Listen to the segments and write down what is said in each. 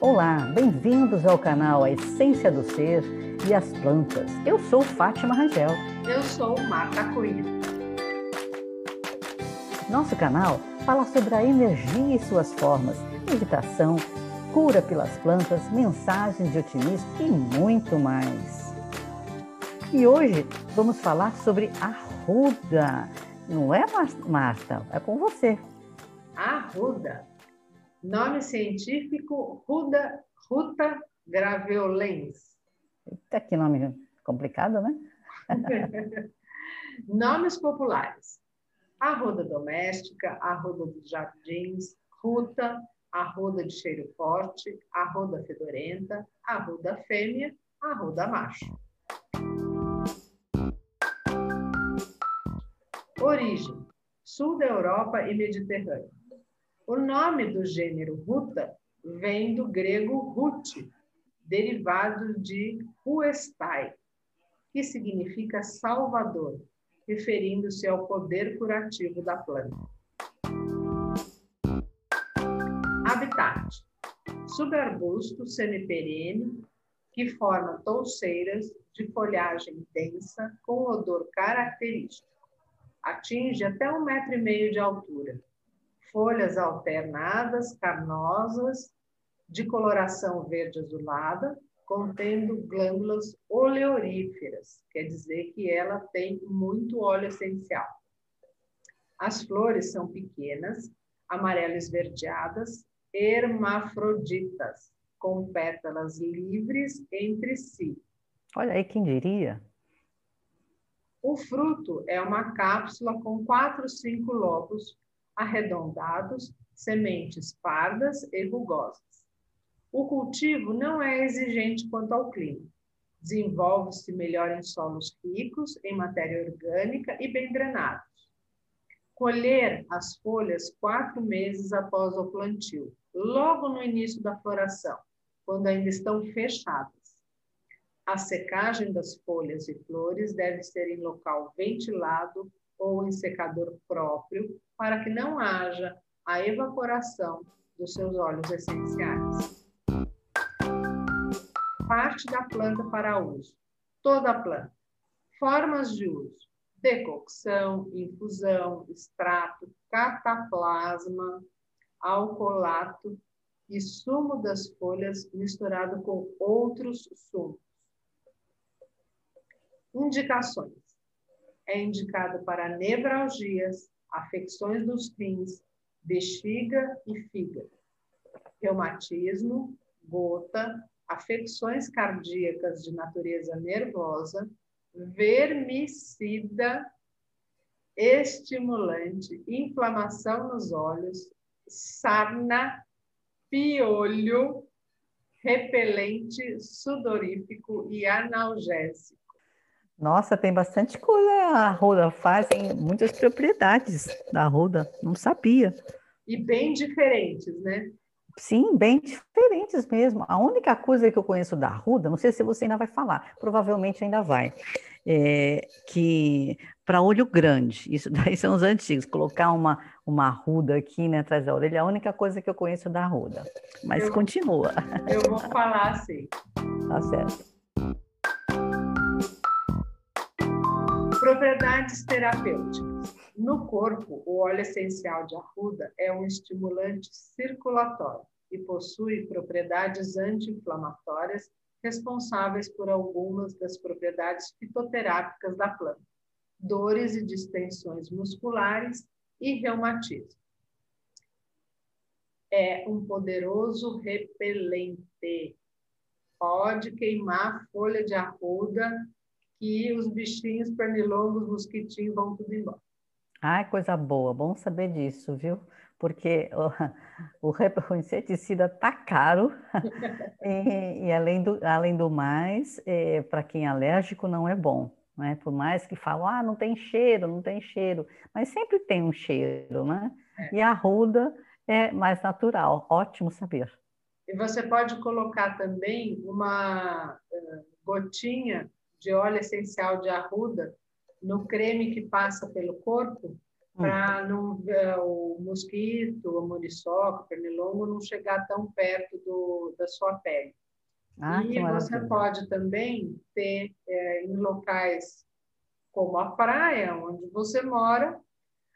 Olá, bem-vindos ao canal A Essência do Ser e as Plantas. Eu sou Fátima Rangel. Eu sou Marta Cunha. Nosso canal fala sobre a energia e suas formas, meditação, cura pelas plantas, mensagens de otimismo e muito mais. E hoje vamos falar sobre a ruda. Não é, Marta? É com você. Arruda. Nome científico Ruda, Ruta graveolens. Eita, que nome complicado, né? Nomes populares. Arruda doméstica, arruda dos jardins, ruta, arruda de cheiro forte, arruda fedorenta, arruda fêmea, arruda macho. Origem: Sul da Europa e Mediterrâneo. O nome do gênero ruta vem do grego ruti, derivado de ruestai, que significa salvador, referindo-se ao poder curativo da planta. Habitat: subarbusto semiperene que forma touceiras de folhagem densa com odor característico. Atinge até um metro e meio de altura folhas alternadas, carnosas, de coloração verde azulada, contendo glândulas oleoríferas, quer dizer que ela tem muito óleo essencial. As flores são pequenas, amarelo esverdeadas, hermafroditas, com pétalas livres entre si. Olha aí, quem diria? O fruto é uma cápsula com quatro, cinco lobos arredondados, sementes pardas e rugosas. O cultivo não é exigente quanto ao clima. Desenvolve-se melhor em solos ricos em matéria orgânica e bem drenados. Colher as folhas quatro meses após o plantio, logo no início da floração, quando ainda estão fechadas. A secagem das folhas e flores deve ser em local ventilado ou em secador próprio, para que não haja a evaporação dos seus óleos essenciais. Parte da planta para uso. Toda a planta. Formas de uso. Decocção, infusão, extrato, cataplasma, alcoolato e sumo das folhas misturado com outros sumos. Indicações é indicado para nevralgias, afecções dos rins, bexiga e fígado, reumatismo, gota, afecções cardíacas de natureza nervosa, vermicida, estimulante, inflamação nos olhos, sarna, piolho, repelente, sudorífico e analgésico. Nossa, tem bastante coisa. A Ruda fazem muitas propriedades da Ruda, não sabia. E bem diferentes, né? Sim, bem diferentes mesmo. A única coisa que eu conheço da Ruda, não sei se você ainda vai falar, provavelmente ainda vai, é que para olho grande, isso daí são os antigos, colocar uma, uma ruda aqui né, atrás da orelha, é a única coisa que eu conheço da ruda. Mas eu, continua. Eu vou falar assim. Tá certo. Propriedades terapêuticas. No corpo, o óleo essencial de arruda é um estimulante circulatório e possui propriedades anti-inflamatórias responsáveis por algumas das propriedades fitoterápicas da planta, dores e distensões musculares e reumatismo. É um poderoso repelente. Pode queimar folha de arruda que os bichinhos pernilongos, mosquitinhos vão tudo embora. Ai, coisa boa, bom saber disso, viu? Porque o, o, o inseticida tá caro e, e, além, do, além do mais, é, para quem é alérgico não é bom. Né? Por mais que falam, ah, não tem cheiro, não tem cheiro, mas sempre tem um cheiro, né? É. E a ruda é mais natural, ótimo saber. E você pode colocar também uma uh, gotinha de óleo essencial de arruda no creme que passa pelo corpo para não o mosquito, o muriçoca, o pernilongo não chegar tão perto do, da sua pele. Ah, e você pode também ter é, em locais como a praia, onde você mora,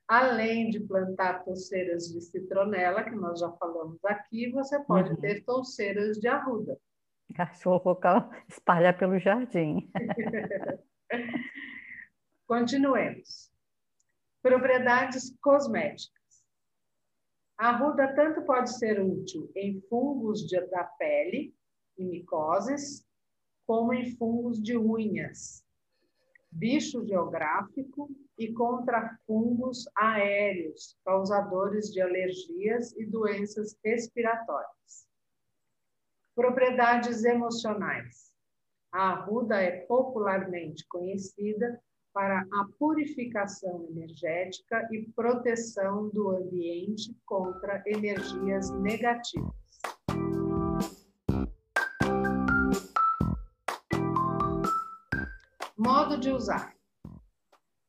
além de plantar touceiras de citronela, que nós já falamos aqui, você pode uhum. ter touceiras de arruda. Cachorro espalhar pelo jardim. Continuemos. Propriedades cosméticas. A arruda tanto pode ser útil em fungos de, da pele e micoses, como em fungos de unhas, bicho geográfico e contra fungos aéreos, causadores de alergias e doenças respiratórias. Propriedades emocionais. A arruda é popularmente conhecida para a purificação energética e proteção do ambiente contra energias negativas. Modo de usar.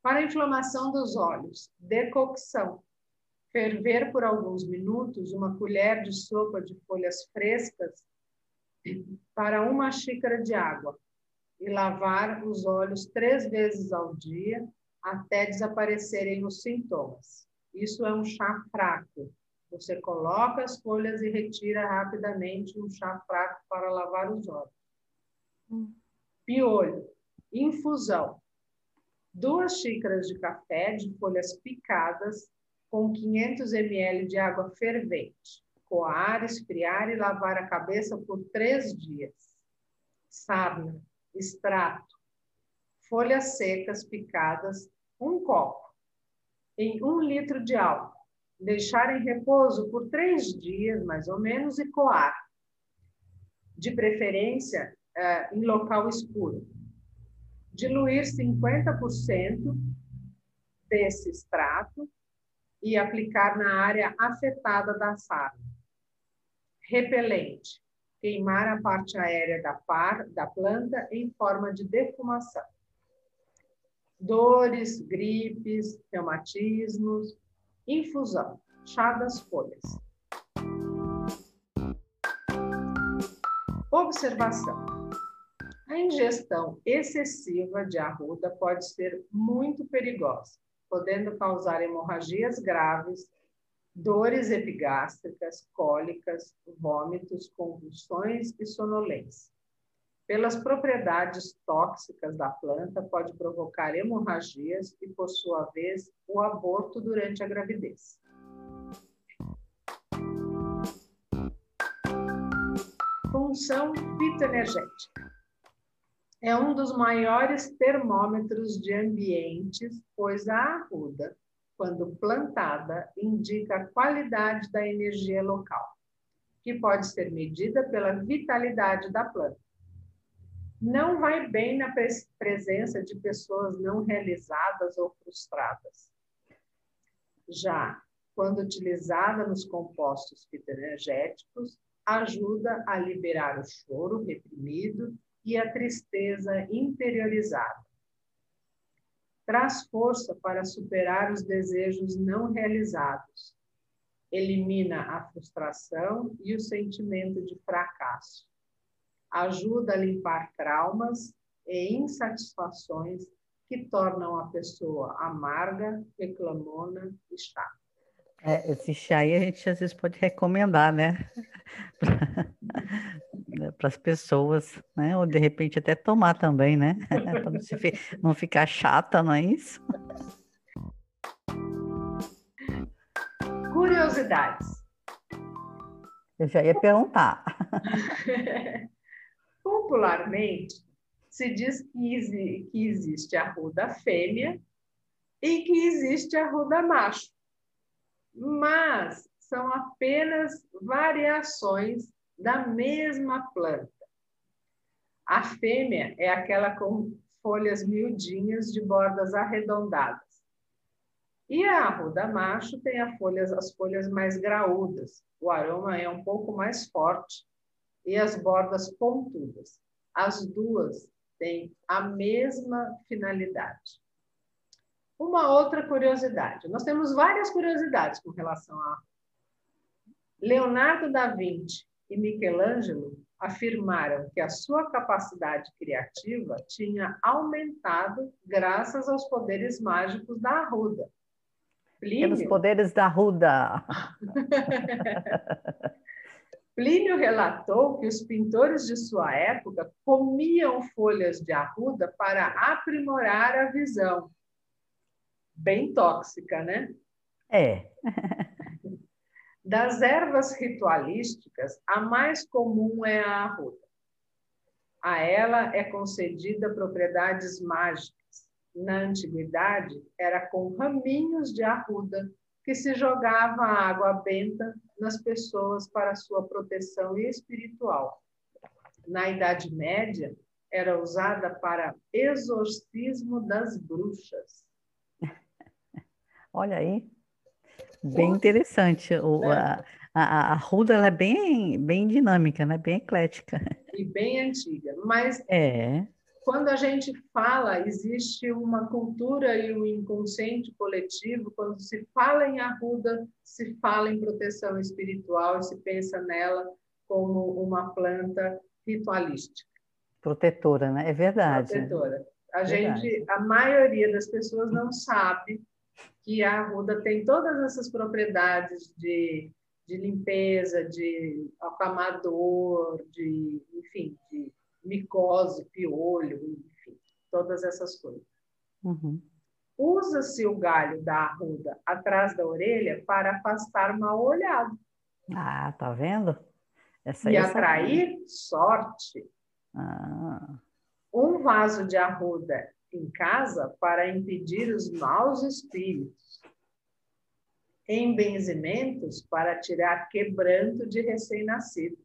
Para inflamação dos olhos, decocção. Ferver por alguns minutos uma colher de sopa de folhas frescas para uma xícara de água e lavar os olhos três vezes ao dia até desaparecerem os sintomas. Isso é um chá fraco. Você coloca as folhas e retira rapidamente um chá fraco para lavar os olhos. Hum. Piolho. Infusão. Duas xícaras de café de folhas picadas com 500 ml de água fervente coar, esfriar e lavar a cabeça por três dias. Sarna, extrato, folhas secas picadas, um copo, em um litro de álcool. Deixar em repouso por três dias, mais ou menos, e coar. De preferência, eh, em local escuro. Diluir 50% desse extrato e aplicar na área afetada da sarna repelente, queimar a parte aérea da, par, da planta em forma de defumação. Dores, gripes, reumatismos, infusão, chá das folhas. Observação. A ingestão excessiva de arruda pode ser muito perigosa, podendo causar hemorragias graves, dores epigástricas, cólicas, vômitos, convulsões e sonolência. Pelas propriedades tóxicas da planta, pode provocar hemorragias e, por sua vez, o aborto durante a gravidez. Função fitoenergética. É um dos maiores termômetros de ambientes, pois a arruda quando plantada, indica a qualidade da energia local, que pode ser medida pela vitalidade da planta. Não vai bem na presença de pessoas não realizadas ou frustradas. Já quando utilizada nos compostos fitoenergéticos, ajuda a liberar o choro reprimido e a tristeza interiorizada traz força para superar os desejos não realizados, elimina a frustração e o sentimento de fracasso, ajuda a limpar traumas e insatisfações que tornam a pessoa amarga, reclamona e chata. É, esse chá aí a gente às vezes pode recomendar, né? para as pessoas, né? Ou de repente até tomar também, né? para não, não ficar chata, não é isso? Curiosidades. Eu já ia perguntar. Popularmente, se diz que, que existe a ruda fêmea e que existe a ruda macho. Mas são apenas variações da mesma planta. A fêmea é aquela com folhas miudinhas de bordas arredondadas. E a arruda macho tem folhas, as folhas mais graúdas. O aroma é um pouco mais forte e as bordas pontudas. As duas têm a mesma finalidade. Uma outra curiosidade. Nós temos várias curiosidades com relação a Leonardo da Vinci e Michelangelo afirmaram que a sua capacidade criativa tinha aumentado graças aos poderes mágicos da arruda. Plínio... Pelos poderes da arruda. Plínio relatou que os pintores de sua época comiam folhas de arruda para aprimorar a visão. Bem tóxica, né? É. Das ervas ritualísticas, a mais comum é a arruda. A ela é concedida propriedades mágicas. Na antiguidade, era com raminhos de arruda que se jogava água benta nas pessoas para sua proteção espiritual. Na Idade Média, era usada para exorcismo das bruxas. Olha aí, Bem interessante. O, é. a, a, a Ruda ela é bem, bem dinâmica, né? bem eclética. E bem antiga. Mas é. quando a gente fala, existe uma cultura e um inconsciente coletivo. Quando se fala em Arruda, se fala em proteção espiritual, se pensa nela como uma planta ritualística. Protetora, né? É verdade. Protetora. A verdade. gente, a maioria das pessoas não sabe que a arruda tem todas essas propriedades de, de limpeza, de acalmador, de, enfim, de micose, piolho, enfim, todas essas coisas. Uhum. Usa-se o galho da arruda atrás da orelha para afastar mal olhado. Ah, tá vendo? Essa e atrair sorte. Ah. Um vaso de arruda em casa para impedir os maus espíritos. Embenzimentos para tirar quebranto de recém-nascido.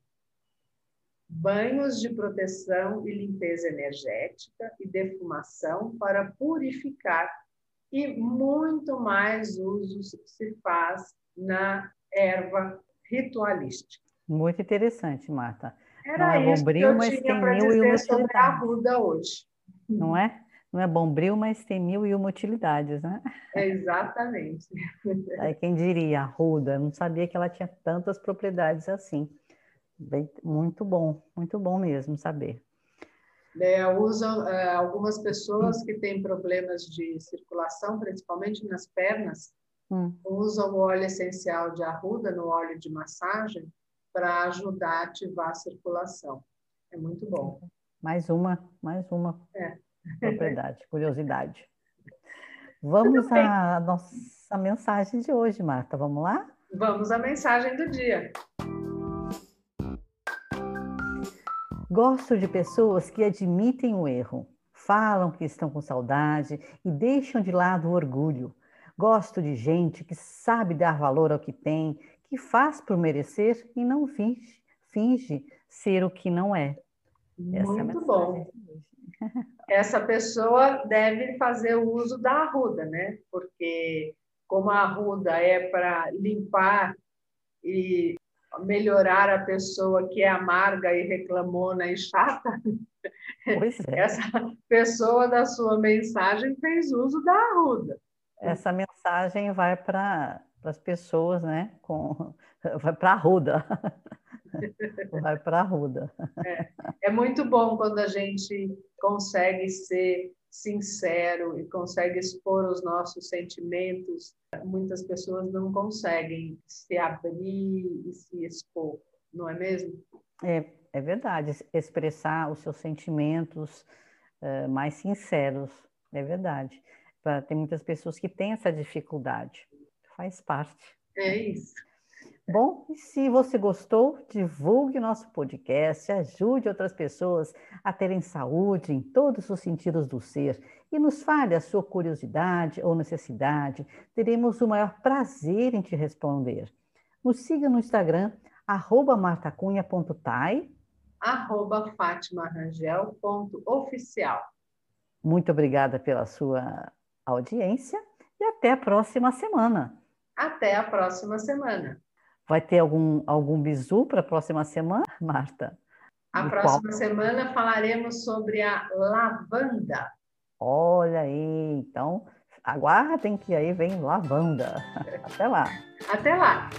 Banhos de proteção e limpeza energética e defumação para purificar. E muito mais usos se faz na erva ritualística. Muito interessante, Marta. Era Não é bombril, mas tem mil e uma sobre a Arruda hoje. Não é? Não é bombril, mas tem mil e uma utilidades, né? É exatamente. Aí quem diria, ruda, não sabia que ela tinha tantas propriedades assim. Bem, muito bom, muito bom mesmo saber. É, usam é, algumas pessoas que têm problemas de circulação, principalmente nas pernas, hum. usam o óleo essencial de arruda no óleo de massagem para ajudar a ativar a circulação. É muito bom. Mais uma, mais uma. É propriedade, curiosidade. Vamos à nossa mensagem de hoje, Marta. Vamos lá? Vamos à mensagem do dia. Gosto de pessoas que admitem o erro, falam que estão com saudade e deixam de lado o orgulho. Gosto de gente que sabe dar valor ao que tem, que faz por merecer e não finge, finge ser o que não é. Essa Muito é bom. essa pessoa deve fazer o uso da arruda, né? Porque como a arruda é para limpar e melhorar a pessoa que é amarga e reclamona e chata, é. essa pessoa da sua mensagem fez uso da arruda. Essa mensagem vai para as pessoas, né? Com, vai para a arruda. Vai para a ruda. É, é muito bom quando a gente consegue ser sincero e consegue expor os nossos sentimentos. Muitas pessoas não conseguem se abrir e se expor, não é mesmo? É, é verdade, expressar os seus sentimentos uh, mais sinceros, é verdade. Tem muitas pessoas que têm essa dificuldade, faz parte. É isso. Bom, e se você gostou, divulgue nosso podcast, ajude outras pessoas a terem saúde em todos os sentidos do ser e nos fale a sua curiosidade ou necessidade. Teremos o maior prazer em te responder. Nos siga no Instagram, arroba martacunha.tai arroba fatimarangel.oficial. Muito obrigada pela sua audiência e até a próxima semana. Até a próxima semana. Vai ter algum, algum bizu para a próxima semana, Marta? A próxima qual? semana falaremos sobre a lavanda. Olha aí, então aguardem que aí vem lavanda. Até lá. Até lá.